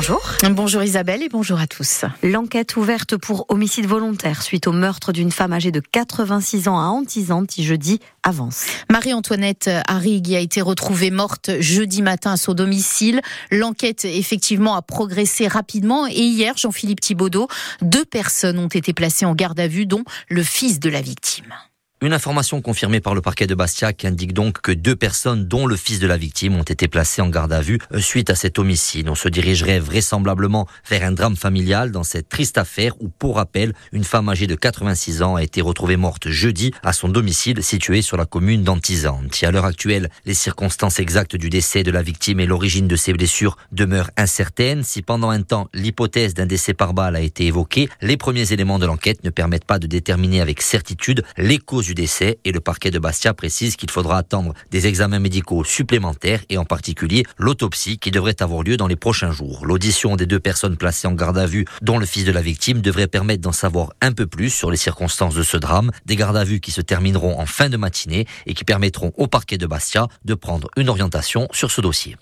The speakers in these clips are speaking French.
bonjour. Bonjour Isabelle et bonjour à tous. L'enquête ouverte pour homicide volontaire suite au meurtre d'une femme âgée de 86 ans à Antizanti jeudi avance. Marie-Antoinette Harrig a été retrouvée morte jeudi matin à son domicile. L'enquête effectivement a progressé rapidement et hier, Jean-Philippe Thibaudot, deux personnes ont été placées en garde à vue dont le fils de la victime. Une information confirmée par le parquet de Bastia qui indique donc que deux personnes, dont le fils de la victime, ont été placées en garde à vue euh, suite à cet homicide. On se dirigerait vraisemblablement vers un drame familial dans cette triste affaire où, pour rappel, une femme âgée de 86 ans a été retrouvée morte jeudi à son domicile situé sur la commune d'Antizante. À l'heure actuelle, les circonstances exactes du décès de la victime et l'origine de ses blessures demeurent incertaines. Si pendant un temps l'hypothèse d'un décès par balle a été évoquée, les premiers éléments de l'enquête ne permettent pas de déterminer avec certitude les causes décès et le parquet de Bastia précise qu'il faudra attendre des examens médicaux supplémentaires et en particulier l'autopsie qui devrait avoir lieu dans les prochains jours. L'audition des deux personnes placées en garde à vue, dont le fils de la victime, devrait permettre d'en savoir un peu plus sur les circonstances de ce drame. Des gardes à vue qui se termineront en fin de matinée et qui permettront au parquet de Bastia de prendre une orientation sur ce dossier.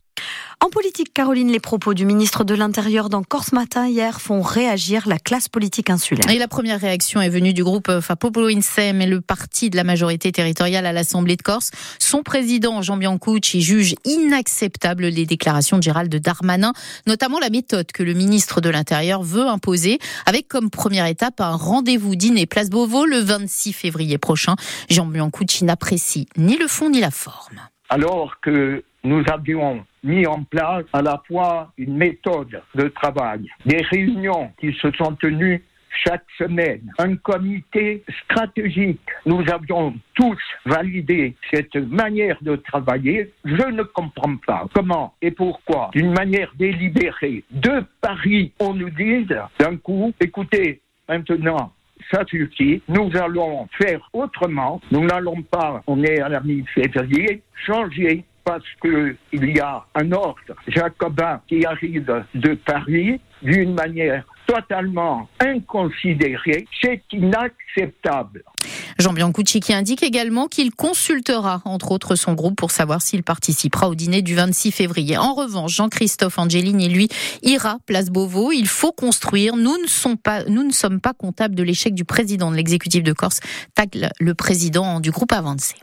En politique, Caroline, les propos du ministre de l'Intérieur dans Corse Matin hier font réagir la classe politique insulaire. Et la première réaction est venue du groupe Fapopolo Insem et le parti de la majorité territoriale à l'Assemblée de Corse. Son président, Jean Biancucci, juge inacceptable les déclarations de Gérald Darmanin, notamment la méthode que le ministre de l'Intérieur veut imposer, avec comme première étape un rendez-vous dîner Place Beauvau le 26 février prochain. Jean Biancucci n'apprécie ni le fond ni la forme. Alors que nous avions mis en place à la fois une méthode de travail, des réunions qui se sont tenues chaque semaine, un comité stratégique. Nous avions tous validé cette manière de travailler. Je ne comprends pas comment et pourquoi, d'une manière délibérée, de Paris, on nous dise d'un coup, écoutez, maintenant, ça suffit, nous allons faire autrement, nous n'allons pas, on est à la mi-février, changer parce qu'il y a un ordre jacobin qui arrive de Paris d'une manière totalement inconsidérée. C'est inacceptable. Jean Biancucci qui indique également qu'il consultera entre autres son groupe pour savoir s'il participera au dîner du 26 février. En revanche, Jean-Christophe Angelini, lui, ira place Beauvau. Il faut construire. Nous ne, sommes pas, nous ne sommes pas comptables de l'échec du président de l'exécutif de Corse, tacle le président du groupe Avancé.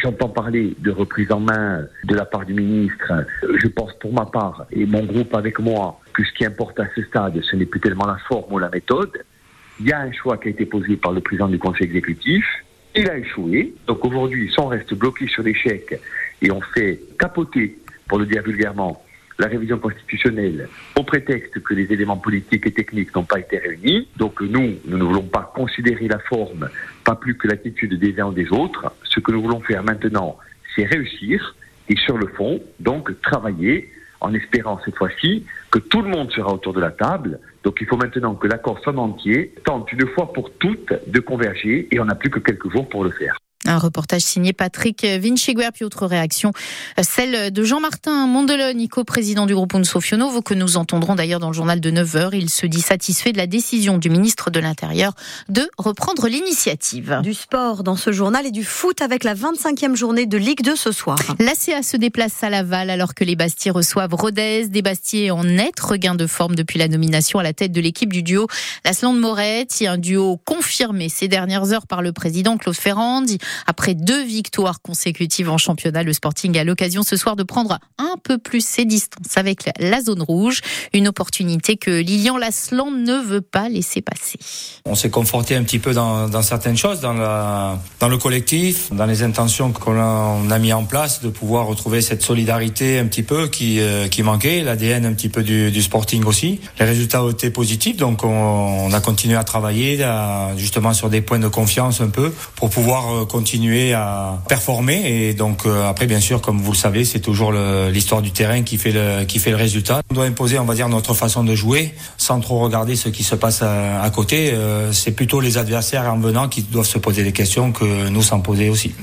J'entends parler de reprise en main de la part du ministre. Je pense pour ma part, et mon groupe avec moi, que ce qui importe à ce stade, ce n'est plus tellement la forme ou la méthode. Il y a un choix qui a été posé par le président du conseil exécutif. Il a échoué. Donc aujourd'hui, si on reste bloqué sur l'échec et on fait capoter, pour le dire vulgairement, la révision constitutionnelle au prétexte que les éléments politiques et techniques n'ont pas été réunis. Donc nous, nous ne voulons pas considérer la forme, pas plus que l'attitude des uns ou des autres. Ce que nous voulons faire maintenant, c'est réussir et sur le fond, donc travailler en espérant cette fois-ci que tout le monde sera autour de la table. Donc il faut maintenant que l'accord soit entier tente une fois pour toutes de converger et on n'a plus que quelques jours pour le faire. Un reportage signé Patrick Vinciguer, puis autre réaction, celle de Jean-Martin Mondelogne, co-président du groupe Unso Fionovo, que nous entendrons d'ailleurs dans le journal de 9h. Il se dit satisfait de la décision du ministre de l'Intérieur de reprendre l'initiative. Du sport dans ce journal et du foot avec la 25e journée de Ligue 2 ce soir. L'ACA se déplace à Laval alors que les Bastiers reçoivent Rodez, des Bastiers en net regain de forme depuis la nomination à la tête de l'équipe du duo Lasland Moretti, un duo confirmé ces dernières heures par le président Claude Ferrand. Après deux victoires consécutives en championnat, le Sporting a l'occasion ce soir de prendre un peu plus ses distances avec la zone rouge. Une opportunité que Lilian Lasland ne veut pas laisser passer. On s'est conforté un petit peu dans, certaines choses, dans, le collectif, dans les intentions qu'on a, a, mis en place, de pouvoir retrouver cette solidarité un petit peu qui, euh, manquait, l'ADN un petit peu du, Sporting aussi. Les résultats ont été positifs, donc on, a continué à travailler justement sur des points de confiance un peu pour pouvoir euh, continuer à performer. Et donc euh, après, bien sûr, comme vous le savez, c'est toujours l'histoire du terrain qui fait le qui fait le résultat. On doit imposer, on va dire, notre façon de jouer sans trop regarder ce qui se passe à, à côté. Euh, c'est plutôt les adversaires en venant qui doivent se poser des questions que nous s'en poser aussi.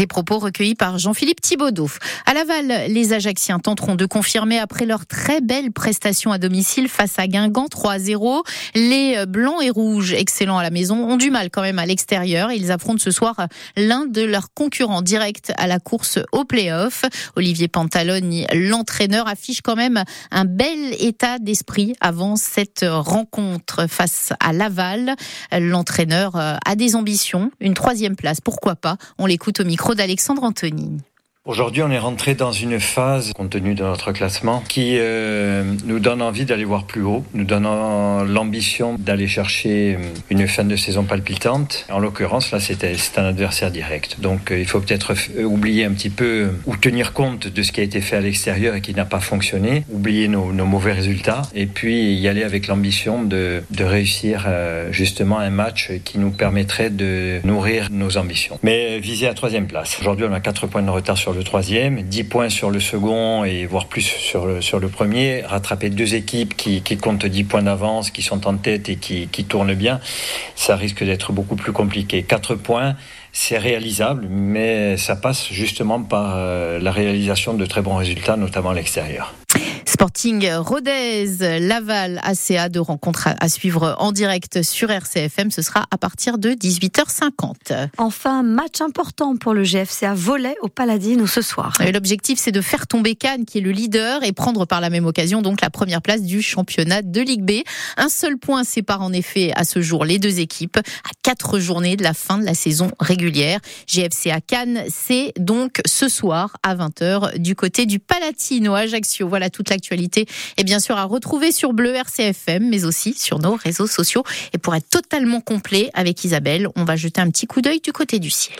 Des propos recueillis par Jean-Philippe Thibaudot. À Laval, les Ajacciens tenteront de confirmer après leur très belle prestation à domicile face à Guingamp 3-0. Les Blancs et Rouges, excellents à la maison, ont du mal quand même à l'extérieur. Ils affrontent ce soir l'un de leurs concurrents directs à la course au play-off. Olivier Pantaloni, l'entraîneur, affiche quand même un bel état d'esprit avant cette rencontre face à Laval. L'entraîneur a des ambitions, une troisième place, pourquoi pas. On l'écoute au micro d'Alexandre Anthony. Aujourd'hui, on est rentré dans une phase, compte tenu de notre classement, qui euh, nous donne envie d'aller voir plus haut, nous donnant l'ambition d'aller chercher une fin de saison palpitante. En l'occurrence, là, c'est un adversaire direct. Donc, euh, il faut peut-être oublier un petit peu ou tenir compte de ce qui a été fait à l'extérieur et qui n'a pas fonctionné, oublier nos, mauvais résultats et puis y aller avec l'ambition de, de, réussir euh, justement un match qui nous permettrait de nourrir nos ambitions. Mais viser à troisième place. Aujourd'hui, on a quatre points de retard sur le troisième, 10 points sur le second et voire plus sur le, sur le premier. Rattraper deux équipes qui, qui comptent 10 points d'avance, qui sont en tête et qui, qui tournent bien, ça risque d'être beaucoup plus compliqué. 4 points, c'est réalisable, mais ça passe justement par euh, la réalisation de très bons résultats, notamment à l'extérieur. Sporting Rodez, Laval, ACA, de rencontres à suivre en direct sur RCFM. Ce sera à partir de 18h50. Enfin, match important pour le GFCA volet au Paladine ce soir. L'objectif, c'est de faire tomber Cannes, qui est le leader, et prendre par la même occasion donc la première place du championnat de Ligue B. Un seul point sépare en effet à ce jour les deux équipes à quatre journées de la fin de la saison régulière. GFCA Cannes, c'est donc ce soir à 20h du côté du Palatino Ajaccio. Voilà toute l'actualité et bien sûr à retrouver sur Bleu RCFM, mais aussi sur nos réseaux sociaux. Et pour être totalement complet avec Isabelle, on va jeter un petit coup d'œil du côté du ciel.